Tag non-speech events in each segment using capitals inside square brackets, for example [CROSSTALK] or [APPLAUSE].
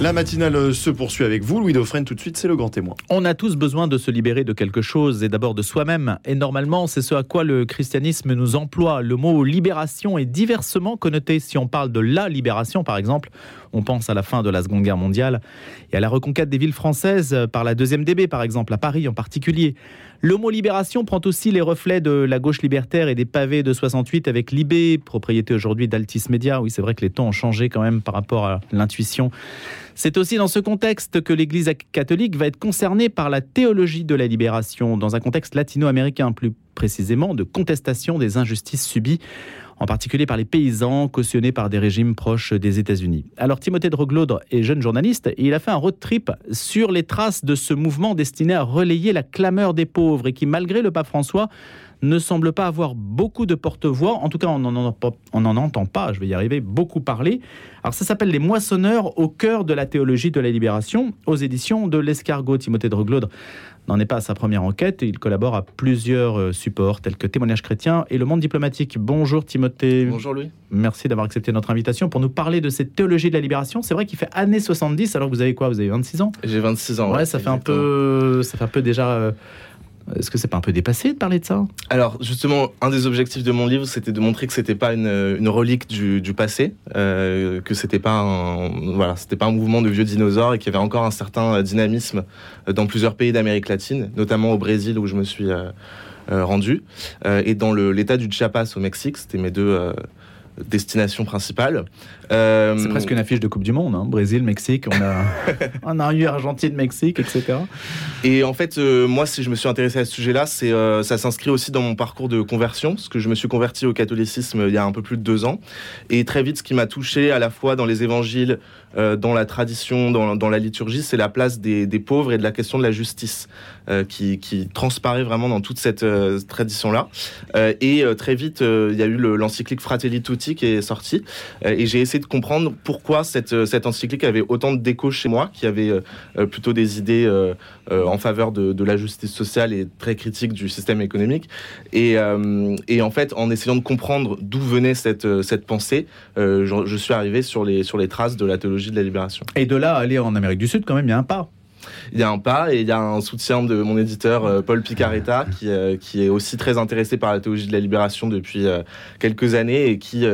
La matinale se poursuit avec vous, Louis Dauphren. Tout de suite, c'est le grand témoin. On a tous besoin de se libérer de quelque chose et d'abord de soi-même. Et normalement, c'est ce à quoi le christianisme nous emploie. Le mot libération est diversement connoté. Si on parle de la libération, par exemple, on pense à la fin de la Seconde Guerre mondiale et à la reconquête des villes françaises par la deuxième DB, par exemple, à Paris en particulier. Le mot libération prend aussi les reflets de la gauche libertaire et des pavés de 68 avec Libé, propriété aujourd'hui d'Altis Media. Oui, c'est vrai que les temps ont changé quand même par rapport à l'intuition c'est aussi dans ce contexte que l'Église catholique va être concernée par la théologie de la libération, dans un contexte latino-américain plus précisément de contestation des injustices subies en particulier par les paysans cautionnés par des régimes proches des États-Unis. Alors Timothée de Roglaudre est jeune journaliste et il a fait un road trip sur les traces de ce mouvement destiné à relayer la clameur des pauvres et qui, malgré le pape François, ne semble pas avoir beaucoup de porte-voix. En tout cas, on n'en entend pas, je vais y arriver, beaucoup parler. Alors ça s'appelle Les Moissonneurs au cœur de la théologie de la libération, aux éditions de l'Escargot. Timothée de Roglaudre n'en est pas à sa première enquête. Il collabore à plusieurs euh, supports tels que Témoignages chrétiens et Le Monde diplomatique. Bonjour Timothée. Bonjour Louis. Merci d'avoir accepté notre invitation pour nous parler de cette théologie de la libération. C'est vrai qu'il fait années 70, alors que vous avez quoi? Vous avez 26 ans? J'ai 26 ans. Ouais, ça, fait un peu, ça fait un peu déjà... Euh, est-ce que c'est pas un peu dépassé de parler de ça? Alors justement, un des objectifs de mon livre, c'était de montrer que c'était pas une, relique du, passé, euh, que c'était pas un, voilà, c'était pas un mouvement de vieux dinosaures et qu'il y avait encore un certain dynamisme dans plusieurs pays d'Amérique latine, notamment au Brésil où je me suis euh, euh, rendu, et dans l'État du Chiapas au Mexique. C'était mes deux destination principale. Euh, c'est presque une affiche de Coupe du Monde, hein. Brésil, Mexique, on a, [LAUGHS] on a eu Argentine, Mexique, etc. Et en fait, euh, moi, si je me suis intéressé à ce sujet-là, c'est euh, ça s'inscrit aussi dans mon parcours de conversion, parce que je me suis converti au catholicisme il y a un peu plus de deux ans. Et très vite, ce qui m'a touché à la fois dans les évangiles, dans la tradition, dans, dans la liturgie, c'est la place des, des, pauvres et de la question de la justice, qui, qui, transparaît vraiment dans toute cette tradition-là. et très vite, il y a eu l'encyclique Fratelli Tutti qui est sorti euh, et j'ai essayé de comprendre pourquoi cette, euh, cette encyclique avait autant de déco chez moi, qui avait euh, plutôt des idées en faveur de, la justice sociale et très critique du système économique. Et, et en fait, en essayant de comprendre d'où venait cette, cette pensée, je, suis arrivé sur les, sur les traces de la théologie de la libération. Et de là aller en Amérique du Sud, quand même, il y a un pas il y a un pas et il y a un soutien de mon éditeur euh, Paul Picaretta qui, euh, qui est aussi très intéressé par la théologie de la libération depuis euh, quelques années et qui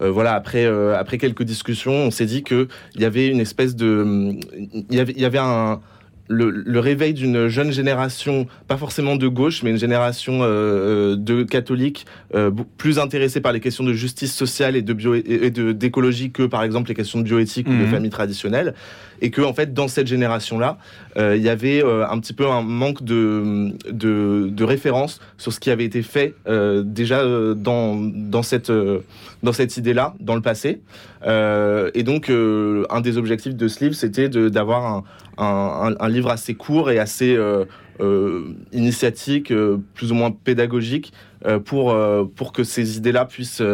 voilà après après quelques discussions on s'est dit que il y avait une espèce de il y avait il y avait un le, réveil d'une jeune génération, pas forcément de gauche, mais une génération euh, euh, de catholiques euh, plus intéressés par les questions de justice sociale et de bio et d'écologie que par exemple les questions de bioéthique ou de mhm. famille traditionnelle, et que en fait dans cette génération-là, il y avait un petit peu un manque de, de, de référence sur ce qui avait été fait déjà dans dans cette dans cette idée-là dans le passé, et donc un des objectifs de ce livre c'était d'avoir un, un, livre assez court et assez euh, euh, initiatique, euh, plus ou moins pédagogique, pour, pour que ces idées-là puissent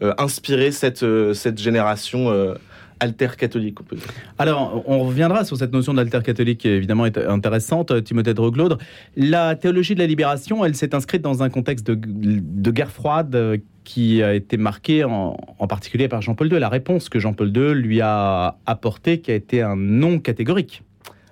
inspirer cette, cette génération alter catholique. Alors, on reviendra sur cette notion d'alter catholique qui évidemment est intéressante, Timothée de. La théologie de la libération, elle s'est inscrite dans un contexte de, de guerre froide qui a été marqué en, particulier par Jean-Paul II. La réponse que Jean-Paul II lui a apportée qui a été un non catégorique.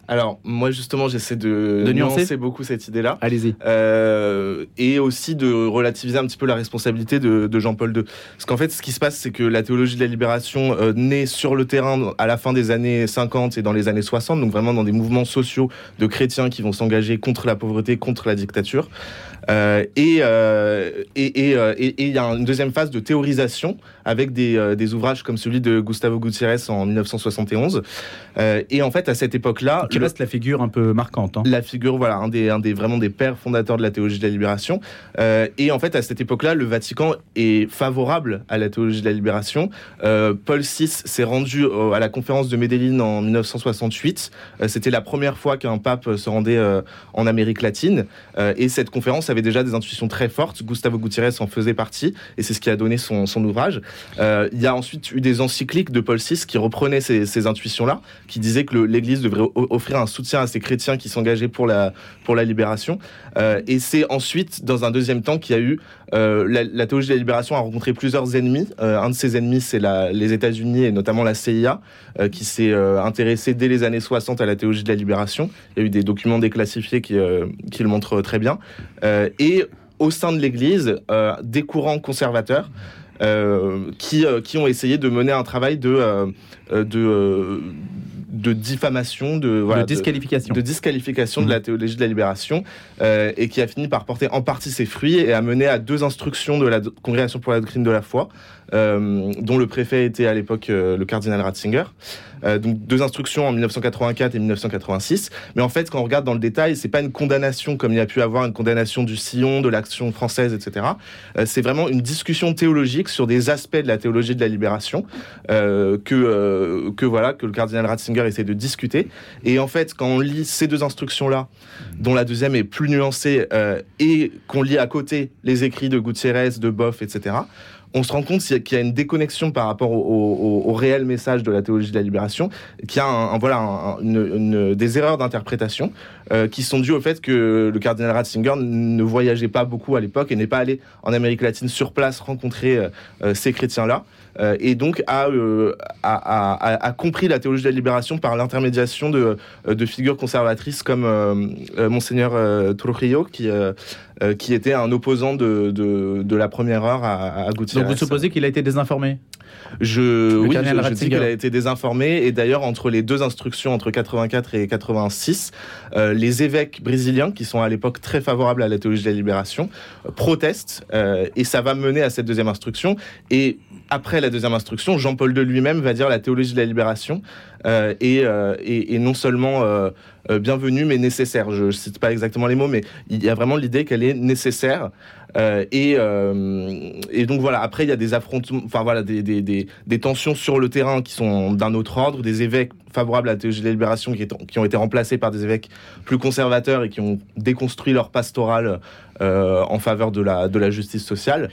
Alors, moi, justement, j'essaie de, de nuancer. beaucoup cette idée-là. Allez-y. Euh, et aussi de relativiser un petit peu la responsabilité de, Jean-Paul II. Parce qu'en fait, ce qui se passe, c'est que la théologie de la libération euh, naît sur le terrain à la fin des années 50 et dans les années 60, donc vraiment dans des mouvements sociaux de chrétiens qui vont s'engager contre la pauvreté, contre la dictature. Euh, et et il y a une deuxième phase de théorisation avec des, des ouvrages comme celui de Gustavo Gutiérrez en 1971. et en fait, à cette époque-là, qui reste la figure un peu marquante. Hein. La figure, voilà, un des, un des vraiment des pères fondateurs de la théologie de la libération. Euh, et en fait, à cette époque-là, le Vatican est favorable à la théologie de la libération. Euh, Paul VI s'est rendu à la conférence de Medellin en 1968. Euh, c'était la première fois qu'un pape se rendait en Amérique latine. et cette conférence avait déjà des intuitions très fortes. Gustavo Gutiérrez en faisait partie, et c'est ce qui a donné son, son ouvrage. Il y a ensuite eu des encycliques de Paul VI qui reprenaient ces, intuitions-là, qui disaient que l'Église devrait offrir un soutien à ces chrétiens qui s'engageaient pour la, pour la libération. et c'est ensuite, dans un deuxième temps, qu'il y a eu la, la, théologie de la libération a rencontré plusieurs ennemis. un de ces ennemis, c'est les États-Unis et notamment la CIA, qui s'est intéressé dès les années 60 à la théologie de la libération. Il y a eu des documents déclassifiés qui, qui le montrent très bien. et au sein de l'Église, des courants conservateurs euh, qui, euh, qui ont essayé de mener un travail de, euh, de de diffamation, de, voilà, de disqualification, de, disqualification de la mmh. théologie de la libération, et qui a fini par porter en partie ses fruits et a mené à deux instructions de la Congrégation pour la doctrine de la foi, euh, dont le préfet était à l'époque euh, le cardinal Ratzinger. Euh, donc deux instructions en 1984 et 1986. Mais en fait, quand on regarde dans le détail, c'est pas une condamnation comme il y a pu avoir une condamnation du Sillon, de l'action française, etc. c'est vraiment une discussion théologique sur des aspects de la théologie de la libération que que voilà que le cardinal Ratzinger essaie de discuter. Et en fait, quand on lit ces deux instructions-là, dont la deuxième est plus nuancée, et qu'on lit à côté les écrits de Gutiérrez, de Boff, etc on se rend compte qu'il y a une déconnexion par rapport au, réel message de la théologie de la libération, qu'il y a voilà, des erreurs d'interprétation euh, qui sont dues au fait que le cardinal Ratzinger ne voyageait pas beaucoup à l'époque et n'est pas allé en Amérique latine sur place rencontrer euh, euh, ces chrétiens-là. Et donc a, a, compris la théologie de la libération par l'intermédiation de, de, figures conservatrices comme Monseigneur Trujillo, qui euh, qui était un opposant de, de, la première heure à, à Gutiérrez. Donc vous supposez qu'il a été désinformé? Je, oui, je, dis qu'il a été désinformé. Et d'ailleurs, entre les deux instructions, entre 84 et 86, euh, les évêques brésiliens, qui sont à l'époque très favorables à la théologie de la libération, euh, protestent. et ça va mener à cette deuxième instruction. Et après la deuxième instruction, Jean-Paul II lui-même va dire la théologie de la libération est, et, non seulement euh, bienvenue mais nécessaire. Je ne cite pas exactement les mots, mais il y a vraiment l'idée qu'elle est nécessaire. Euh, et, euh, donc voilà, après il y a des affrontements, enfin voilà, des, tensions sur le terrain qui sont d'un autre ordre, des évêques favorables à la théologie de la libération qui, ont été remplacés par des évêques plus conservateurs et qui ont déconstruit leur pastoral en faveur de la justice sociale.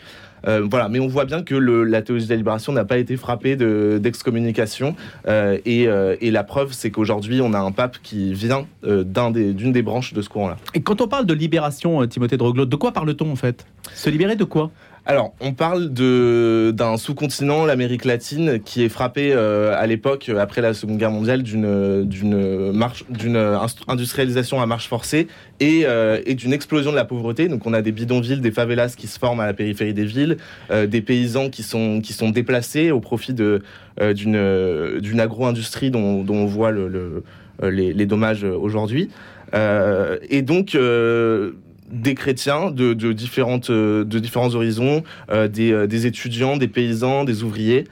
Euh, voilà, mais on voit bien que la théologie de la libération n'a pas été frappée d'excommunication. Euh, euh, et, la preuve, c'est qu'aujourd'hui, on a un pape qui vient d'une des, branches de ce courant-là. Et quand on parle de libération, Timothée Droglo, de quoi parle-t-on en fait? Se libérer de quoi? Alors, on parle d'un sous-continent, l'Amérique latine, qui est frappé euh, à l'époque, après la Seconde Guerre mondiale, d'une d'une industrialisation à marche forcée et, euh, et d'une explosion de la pauvreté. Donc, on a des bidonvilles, des favelas qui se forment à la périphérie des villes, euh, des paysans qui sont qui sont déplacés au profit de d'une d'une agro-industrie dont, dont, on voit le, les, les, dommages aujourd'hui. et donc des chrétiens de, différentes, euh, de différents horizons, euh, euh, des, étudiants, des paysans, des ouvriers,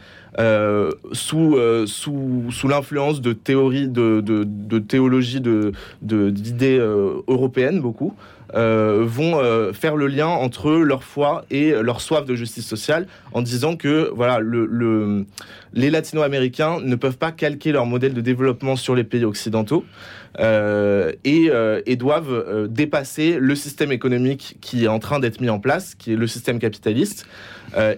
sous, sous, sous l'influence de théories, de, de, théologie, d'idées européennes beaucoup. vont faire le lien entre leur foi et leur soif de justice sociale en disant que voilà le, les latino-américains ne peuvent pas calquer leur modèle de développement sur les pays occidentaux euh, euh, et, doivent euh, dépasser le système économique qui est en train d'être mis en place, qui est le système capitaliste.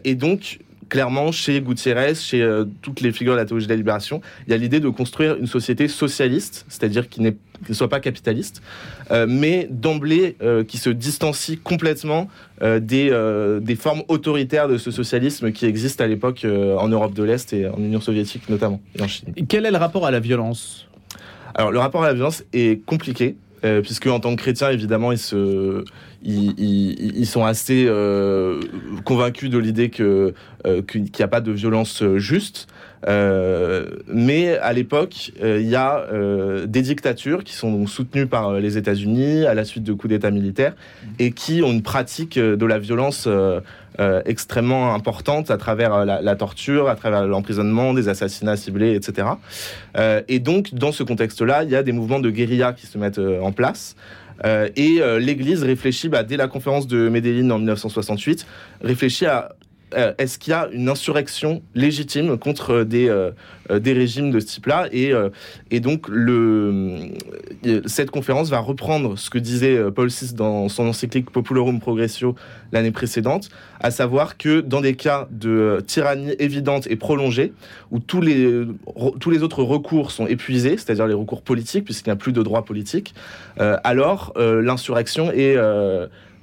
et donc, clairement, chez Gutiérrez, chez toutes les figures de la théologie de la libération, il y a l'idée de construire une société socialiste, c'est-à-dire qui, ne soit pas capitaliste, mais d'emblée qui se distancie complètement des, des, formes autoritaires de ce socialisme qui existe à l'époque en Europe de l'Est et en Union soviétique notamment, et en Chine. Quel est le rapport à la violence? Alors, le rapport à la violence est compliqué. Euh, puisque en tant que chrétien, évidemment, ils, se, ils, sont assez euh, convaincus de l'idée euh, qu'il n'y a pas de violence juste. mais à l'époque, il y a des dictatures qui sont soutenues par les États-Unis à la suite de coups d'État militaires et qui ont une pratique de la violence extrêmement importante à travers euh, la, torture, à travers l'emprisonnement, des assassinats ciblés, etc. Euh, et donc, dans ce contexte-là, il y a des mouvements de guérilla qui se mettent en place. et l'Église réfléchit, bah, dès la conférence de Medellin en 1968, réfléchit à euh, est-ce qu'il y a une insurrection légitime contre des, euh, euh, des régimes de ce type-là et, et donc cette conférence va reprendre ce que disait Paul VI dans son encyclique Populorum Progressio l'année précédente, à savoir que dans des cas de tyrannie évidente et prolongée, où tous les, tous les autres recours sont épuisés, c'est-à-dire les recours politiques, puisqu'il n'y a plus de droit politique, alors l'insurrection est,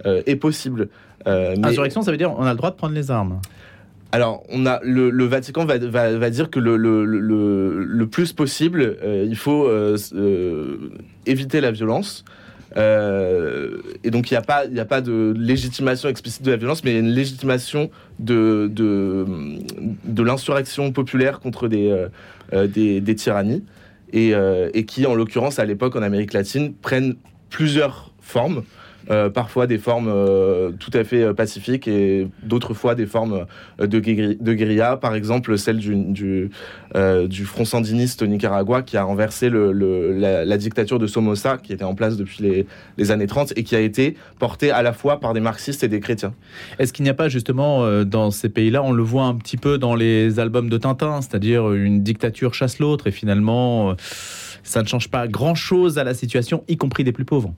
est possible. Euh, Insurrection, ça veut dire on a le droit de prendre les armes. Alors, on a le, Vatican va, va, dire que le, le, plus possible, euh, il faut euh, éviter la violence. et donc, il n'y a, pas, a pas de légitimation explicite de la violence, mais il y a une légitimation de, de, de l'insurrection populaire contre des, des, des, tyrannies, et, et qui, en l'occurrence, à l'époque, en Amérique latine, prennent plusieurs formes. Euh, parfois des formes euh, tout à fait euh, pacifiques et d'autres fois des formes de, guérilla, par exemple celle du, du, Front sandiniste au Nicaragua qui a renversé la, dictature de Somoza qui était en place depuis les, les, années 30 et qui a été portée à la fois par des marxistes et des chrétiens. Est-ce qu'il n'y a pas justement dans ces pays-là, on le voit un petit peu dans les albums de Tintin, c'est-à-dire une dictature chasse l'autre et finalement ça ne change pas grand-chose à la situation, y compris des plus pauvres?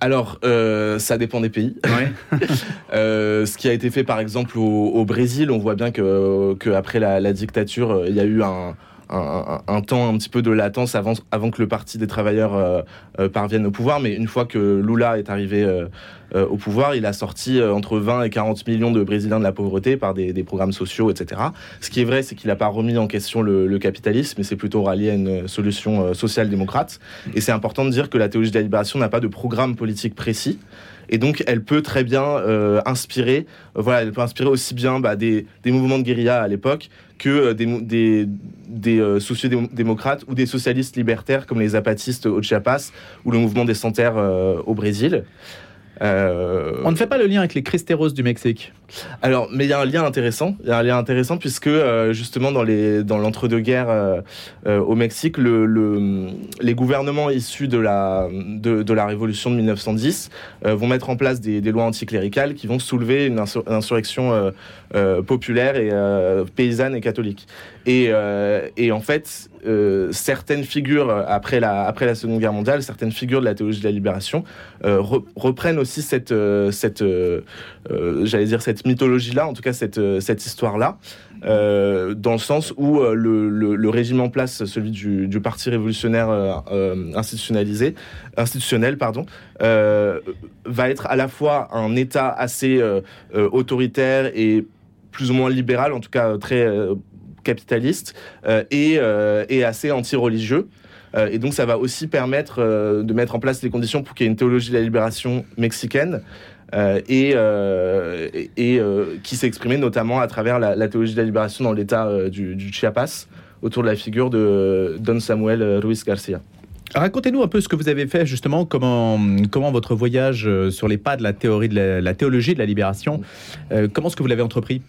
Alors, euh, ça dépend des pays. [LAUGHS] euh, ce qui a été fait, par exemple, au, Brésil, on voit bien que, que après la, la, dictature, euh, il y a eu un, un, temps un petit peu de latence avant, avant que le Parti des travailleurs euh, euh, parvienne au pouvoir. Mais une fois que Lula est arrivé euh, au pouvoir, il a sorti entre 20 et 40 millions de Brésiliens de la pauvreté par des, programmes sociaux, etc. Ce qui est vrai, c'est qu'il n'a pas remis en question le, capitalisme, mais c'est plutôt rallié à une solution social-démocrate. Et c'est important de dire que la théologie de la libération n'a pas de programme politique précis. Et donc, elle peut très bien inspirer, voilà, elle peut inspirer aussi bien bah, des, des, mouvements de guérilla à l'époque que euh, des, des, des euh, sociodémocrates ou des socialistes libertaires comme les zapatistes au Chiapas ou le mouvement des Santerres euh, au Brésil. Euh, On ne fait pas le lien avec les Cristeros du Mexique. Alors, mais il y a un lien intéressant. Il y a un lien intéressant puisque euh, justement dans les dans l'entre-deux-guerres euh, au Mexique, le, les gouvernements issus de la de, de la révolution de 1910 vont mettre en place des, des, lois anticléricales qui vont soulever une, insurrection populaire et paysanne et catholique. Et, et en fait, euh, certaines figures euh, après la, Seconde Guerre mondiale, certaines figures de la théologie de la libération euh, reprennent aussi cette, mythologie-là, en tout cas cette, histoire-là, dans le sens où le, régime en place, celui du, parti révolutionnaire institutionnel, pardon, va être à la fois un État assez autoritaire et plus ou moins libéral, en tout cas très capitaliste euh, et, euh, et, assez anti-religieux. Euh, et donc ça va aussi permettre de mettre en place les conditions pour qu'il y ait une théologie de la libération mexicaine. et, et qui s'est exprimée notamment à travers la, théologie de la libération dans l'État du, Chiapas, autour de la figure de Don Samuel Ruiz Garcia. Racontez-nous un peu ce que vous avez fait justement, comment, comment votre voyage sur les pas de la théorie de la, théologie de la libération, comment est-ce que vous l'avez entrepris?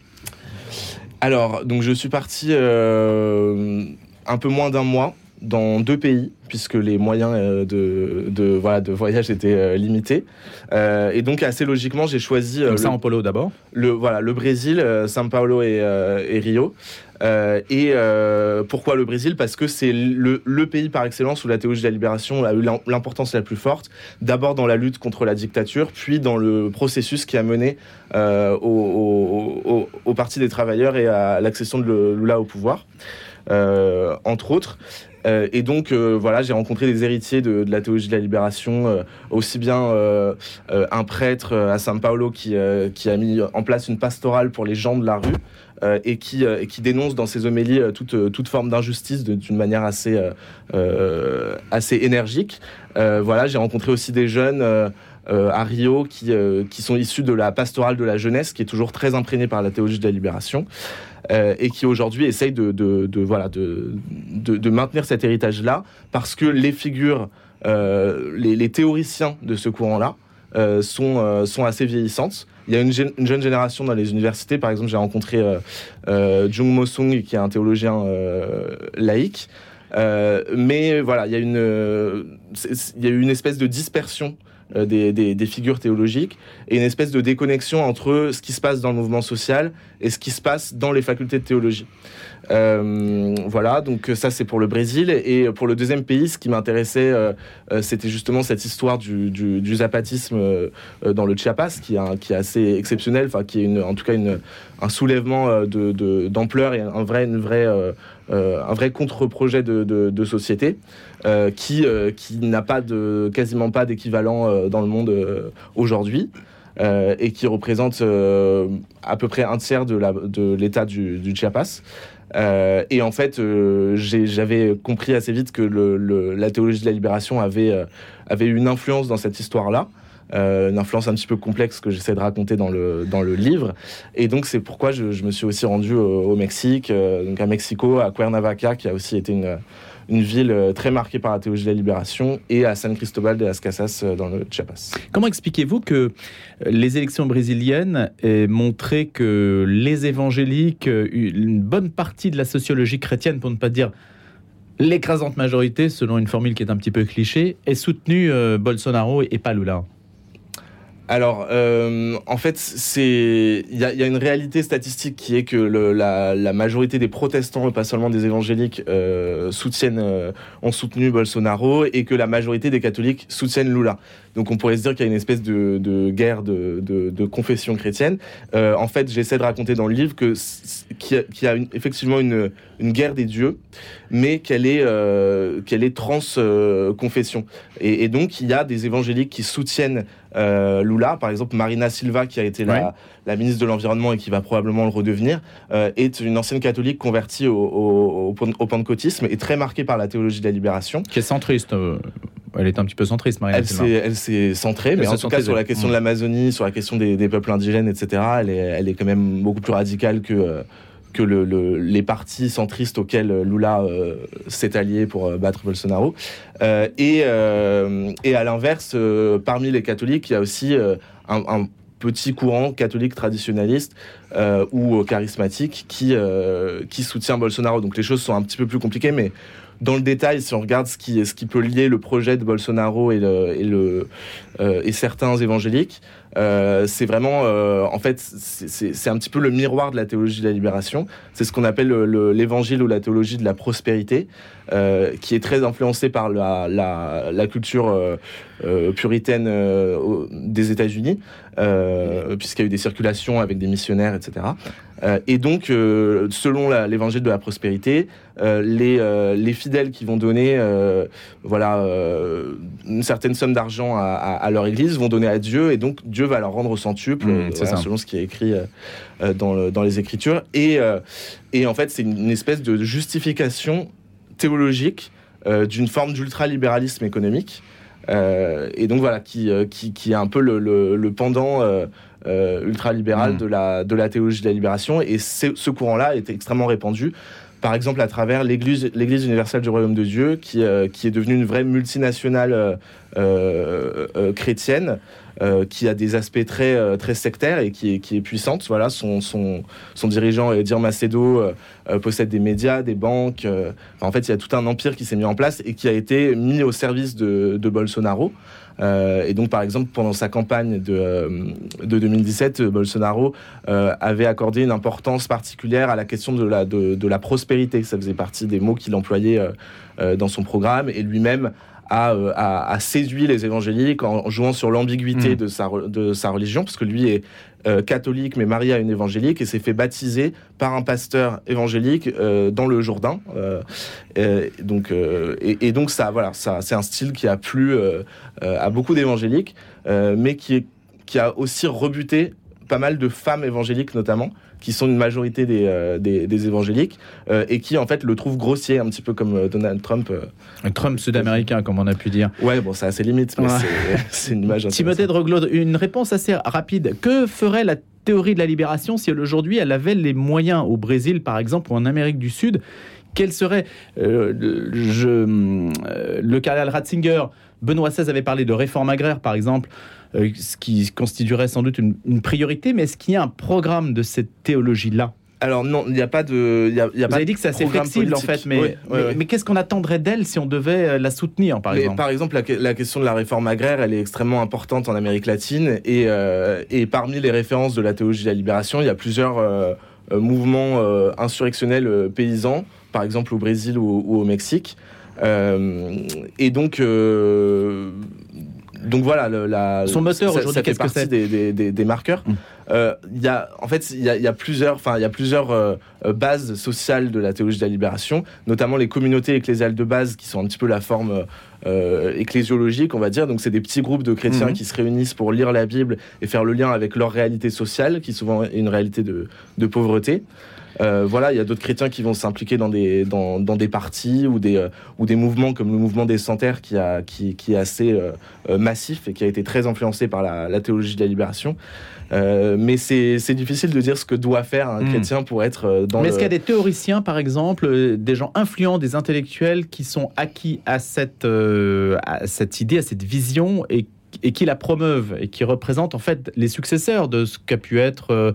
Alors, donc je suis parti euh, un peu moins d'un mois dans deux pays, puisque les moyens euh, de, de, voilà, de voyage étaient euh, limités. et donc, assez logiquement, j'ai choisi... Euh, São Paulo d'abord le, Voilà, le Brésil, São Paulo et, et Rio. et pourquoi le Brésil? Parce que c'est le, le, pays par excellence où la théologie de la libération a eu l'importance la plus forte. D'abord dans la lutte contre la dictature, puis dans le processus qui a mené au, au, au, Parti des travailleurs et à l'accession de Lula au pouvoir. Euh, entre autres. Euh, et donc, euh, voilà, j'ai rencontré des héritiers de, de, la théologie de la libération, aussi bien un prêtre à São Paulo qui, qui a mis en place une pastorale pour les gens de la rue. et, qui, qui dénonce dans ses homélies toute, toute forme d'injustice d'une manière assez, assez énergique. voilà, j'ai rencontré aussi des jeunes à Rio qui, qui sont issus de la pastorale de la jeunesse, qui est toujours très imprégnée par la théologie de la libération. Euh, et qui aujourd'hui essaye de, voilà, de, de, maintenir cet héritage-là, parce que les figures, euh, les, théoriciens de ce courant-là euh, sont, sont assez vieillissantes. Il y a une, une, jeune génération dans les universités, par exemple, j'ai rencontré Jung Mo Sung, qui est un théologien laïque. mais voilà, il y, a une, il y a une espèce de dispersion des, des, figures théologiques et une espèce de déconnexion entre ce qui se passe dans le mouvement social et ce qui se passe dans les facultés de théologie. Euh, voilà, donc ça c'est pour le Brésil. Et pour le deuxième pays, ce qui m'intéressait, euh, euh, c'était justement cette histoire du, zapatisme dans le Chiapas, qui est, assez exceptionnel, enfin qui est en tout cas un soulèvement d'ampleur et un vrai, un vrai contre-projet de, société qui, n'a pas de, quasiment pas d'équivalent dans le monde aujourd'hui. et qui représente à peu près un tiers de l'État du, Chiapas. Euh, et en fait, euh, j'avais compris assez vite que la théologie de la libération avait, euh, une influence dans cette histoire-là. une influence un petit peu complexe que j'essaie de raconter dans le, dans le livre. Et donc, c'est pourquoi je, me suis aussi rendu au, Mexique, donc à Mexico, à Cuernavaca, qui a aussi été une, une ville euh, très marquée par la théologie de la libération, et à San Cristobal de las Casas euh, dans le Chiapas. Comment expliquez-vous que euh, les élections brésiliennes aient montré que les évangéliques, une bonne partie de la sociologie chrétienne, pour ne pas dire l'écrasante majorité, selon une formule qui est un petit peu cliché, ait soutenu Bolsonaro et pas Lula? Alors, euh, en fait, c'est il y, a une réalité statistique qui est que la, majorité des protestants, pas seulement des évangéliques, euh, soutiennent, euh, ont soutenu Bolsonaro, et que la majorité des catholiques soutiennent Lula. Donc on pourrait se dire qu'il y a une espèce de, guerre de, confession chrétienne. Euh, en fait, j'essaie de raconter dans le livre que qu'il y a, effectivement une, guerre des dieux, mais qu'elle est euh, qu'elle est trans euh, confession. Et, donc il y a des évangéliques qui soutiennent Lula, par exemple Marina Silva qui a été la, ministre de l'environnement et qui va probablement le redevenir, est une ancienne catholique convertie au, au, au, pentecôtisme et très marquée par la théologie de la libération. Qui est centriste. Elle est un petit peu centriste, Maria. Elle s'est centrée, mais en tout cas sur la question de l'Amazonie, sur la question des, peuples indigènes, etc. Elle est, elle est quand même beaucoup plus radicale que euh, que le, les partis centristes auxquels Lula euh, s'est allié pour euh, battre Bolsonaro. et, et à l'inverse, parmi les catholiques, il y a aussi un, un, petit courant catholique traditionnaliste ou charismatique qui, qui soutient Bolsonaro. Donc les choses sont un petit peu plus compliquées, mais dans le détail, si on regarde ce qui, ce qui peut lier le projet de Bolsonaro et, le, et, euh, certains évangéliques, euh, c'est vraiment, euh, en fait, c'est un petit peu le miroir de la théologie de la libération. C'est ce qu'on appelle l'évangile ou la théologie de la prospérité, euh, qui est très influencée par la, la, la culture euh, euh, puritaine des États-Unis, puisqu'il y a eu des circulations avec des missionnaires, etc. et donc, selon l'évangile de la prospérité, les, les fidèles qui vont donner, voilà, une certaine somme d'argent à, à, leur église vont donner à Dieu, et donc Dieu va leur rendre au centuple, mmh, selon ce qui est écrit dans, dans, les Écritures. Et, et en fait, c'est une espèce de justification théologique euh, d'une forme d'ultralibéralisme économique. Euh, et donc voilà, qui, euh, qui, qui, est un peu le, le, pendant ultralibéral mm. de, la, de la théologie de la libération. Et ce courant-là est extrêmement répandu par exemple à travers l'Église, l'Église universelle du Royaume de Dieu, qui, qui est devenue une vraie multinationale chrétienne, euh, qui a des aspects très, euh, très sectaires et qui est, qui est puissante. Voilà, son, son, son dirigeant, Dir Macedo, euh, possède des médias, des banques. en fait, il y a tout un empire qui s'est mis en place et qui a été mis au service de, de Bolsonaro. et donc, par exemple, pendant sa campagne de, de 2017, Bolsonaro avait accordé une importance particulière à la question de la, de, de la prospérité. Ça faisait partie des mots qu'il employait dans son programme et lui-même euh, a, séduit les évangéliques en jouant sur l'ambiguïté mm. de, sa, de sa religion, parce que lui est euh, catholique mais marié à une évangélique et s'est fait baptiser par un pasteur évangélique euh, dans le Jourdain. Et, donc, et, donc ça, voilà, ça, c'est un style qui a plu à beaucoup d'évangéliques, mais qui, qui a aussi rebuté pas mal de femmes évangéliques notamment qui sont une majorité des, euh, des, évangéliques, euh, et qui en fait le trouvent grossier, un petit peu comme euh, Donald Trump. Un Trump sud-américain, comme on a pu dire. Ouais, bon, c'est assez limite, mais c'est une image Timothée de une réponse assez rapide. Que ferait la théorie de la libération si aujourd'hui elle avait les moyens au Brésil, par exemple, ou en Amérique du Sud? Quel serait je, le cardinal Ratzinger Benoît XVI avait parlé de réforme agraire, par exemple. Euh, ce qui constituerait sans doute une, priorité, mais est-ce qu'il y a un programme de cette théologie-là? Alors non, il n'y a pas de. Il y a, il y a Vous pas avez dit que c'est assez flexible en fait, mais, mais, ouais, ouais. mais qu'est-ce qu'on attendrait d'elle si on devait euh, la soutenir par Mais exemple? par exemple, la, la question de la réforme agraire, elle est extrêmement importante en Amérique latine. Et, euh, et parmi les références de la théologie de la libération, il y a plusieurs euh, mouvements euh, insurrectionnels paysans, par exemple au Brésil ou, ou au Mexique. Et donc, donc voilà, le- la, Son moteur aujourd'hui, qu'est-ce que partie c'est des, des- des- des marqueurs. Mm. Euh, Il y a, en fait, il y y a plusieurs, enfin, il y a plusieurs euh, bases sociales de la théologie de la libération, notamment les communautés ecclésiales de base, qui sont un petit peu la forme euh, ecclésiologique, on va dire. Donc, c'est des petits groupes de chrétiens Mhm. qui se réunissent pour lire la Bible et faire le lien avec leur réalité sociale, qui souvent est une réalité de, de pauvreté. Euh, voilà, il y a d'autres chrétiens qui vont s'impliquer dans des, dans, dans des partis ou des, euh, ou des mouvements comme le mouvement des Santerres qui, a, qui, qui est assez euh, massif et qui a été très influencé par la, la théologie de la libération. Mais c'est c'est difficile de dire ce que doit faire un Mm. chrétien pour être dans Mais le... est-ce qu'il y a des théoriciens, par exemple, des gens influents, des intellectuels qui sont acquis à cette, à cette idée, à cette vision et, et qui la promeuvent et qui représentent en fait les successeurs de ce qu'a pu être euh,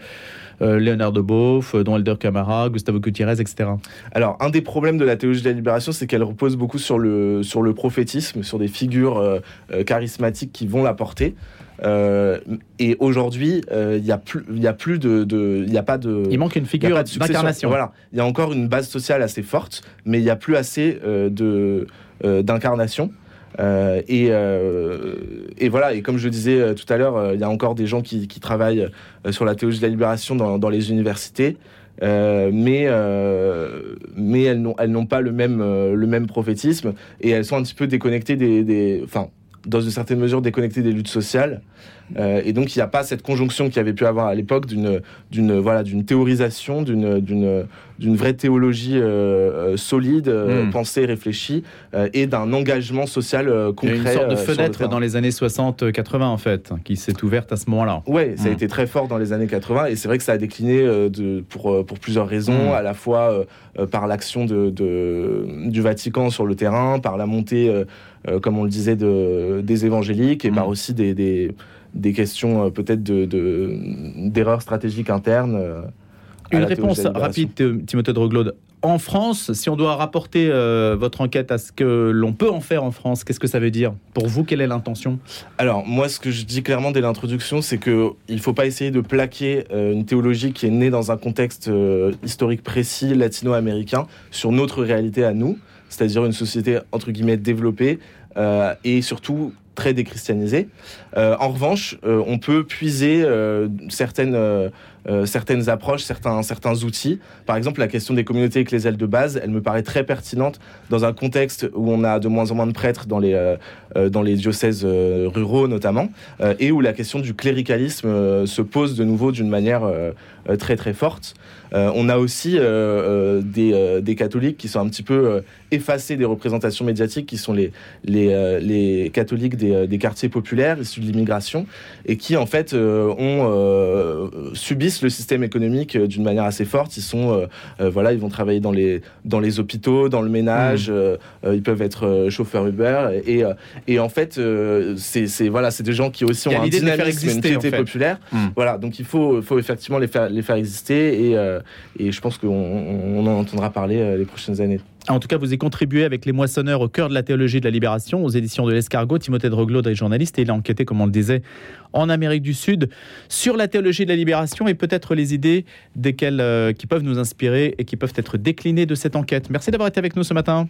euh, Léonard de Beauf, euh, Don Elder Camara, Gustavo Gutiérrez, etc. Alors, un des problèmes de la théologie de la libération, c'est qu'elle repose beaucoup sur le, sur le prophétisme, sur des figures euh, euh, charismatiques qui vont la porter. Euh, et aujourd'hui, euh, il n'y a plus, il a plus de, il y a pas de. Il manque une figure d'incarnation. Voilà, il y a encore une base sociale assez forte, mais il n'y a plus assez euh, de euh, d'incarnation. Euh, et, euh, et voilà, et comme je disais euh, tout à l'heure, il y a encore des gens qui, travaillent sur la théologie de la libération dans, les universités, mais, mais elles n'ont elles n'ont pas le même, le même prophétisme et elles sont un petit peu déconnectées des. des dans une certaine mesure déconnectées des luttes sociales. Euh, et donc, il n'y a pas cette conjonction qu'il y avait pu avoir à l'époque d'une d'une voilà d'une théorisation, d'une d'une d'une vraie théologie euh, euh, solide, euh, Mm. pensée, réfléchie, euh, et d'un engagement social euh, Il y a concret. une sorte de le fenêtre dans les années 60-80 en fait, qui s'est ouverte à ce moment-là. Ouais, ça a Mm. été très fort dans les années 80 et c'est vrai que ça a décliné de, pour, pour plusieurs raisons, Mm. à la fois par l'action de, de- du Vatican sur le terrain, par la montée, comme on le disait, de, des évangéliques et Mm. par aussi des, des, des questions euh, peut-être de- de- d'erreurs stratégiques internes. euh, Une réponse rapide, euh, Timothée de Roglaude. En France, si on doit rapporter euh, votre enquête à ce que l'on peut en faire en France, qu'est-ce que ça veut dire? Pour vous, quelle est l'intention? Alors, moi, ce que je dis clairement dès l'introduction, c'est que il faut pas essayer de plaquer euh, une théologie qui est née dans un contexte euh, historique précis latino-américain sur notre réalité à nous, c'est-à-dire une société entre guillemets développée euh, et surtout très déchristianisée. Euh, en revanche, euh, on peut puiser certaines euh, certaines approches, certains, certains outils. Par exemple, la question des communautés ecclésiales de base, elle me paraît très pertinente dans un contexte où on a de moins en moins de prêtres dans les, euh, euh, dans les diocèses ruraux notamment, et où la question du cléricalisme se pose de nouveau d'une manière très très forte. On a aussi des, des catholiques qui sont un petit peu effacés des représentations médiatiques, qui sont les, les, les catholiques des, des quartiers populaires issus de l'immigration, et qui en fait ont, euh, le système économique euh, d'une manière assez forte. Ils sont, euh, euh, voilà, ils vont travailler dans les, dans les hôpitaux, dans le ménage, euh, ils peuvent être chauffeurs Uber, et, et en fait, c'est voilà, c'est des gens qui aussi ont un dynamisme, une piété populaire. Mm. Voilà, donc il faut, faut effectivement les faire, les faire exister, et, et je pense qu'on on en entendra parler les prochaines années. En tout cas, vous y contribué avec les moissonneurs au cœur de la théologie de la libération aux éditions de l'Escargot. Timothée de Roglaude est journaliste et il a enquêté, comme on le disait, en Amérique du Sud sur la théologie de la libération et peut-être les idées desquelles, euh, qui peuvent nous inspirer et qui peuvent être déclinées de cette enquête. Merci d'avoir été avec nous ce matin.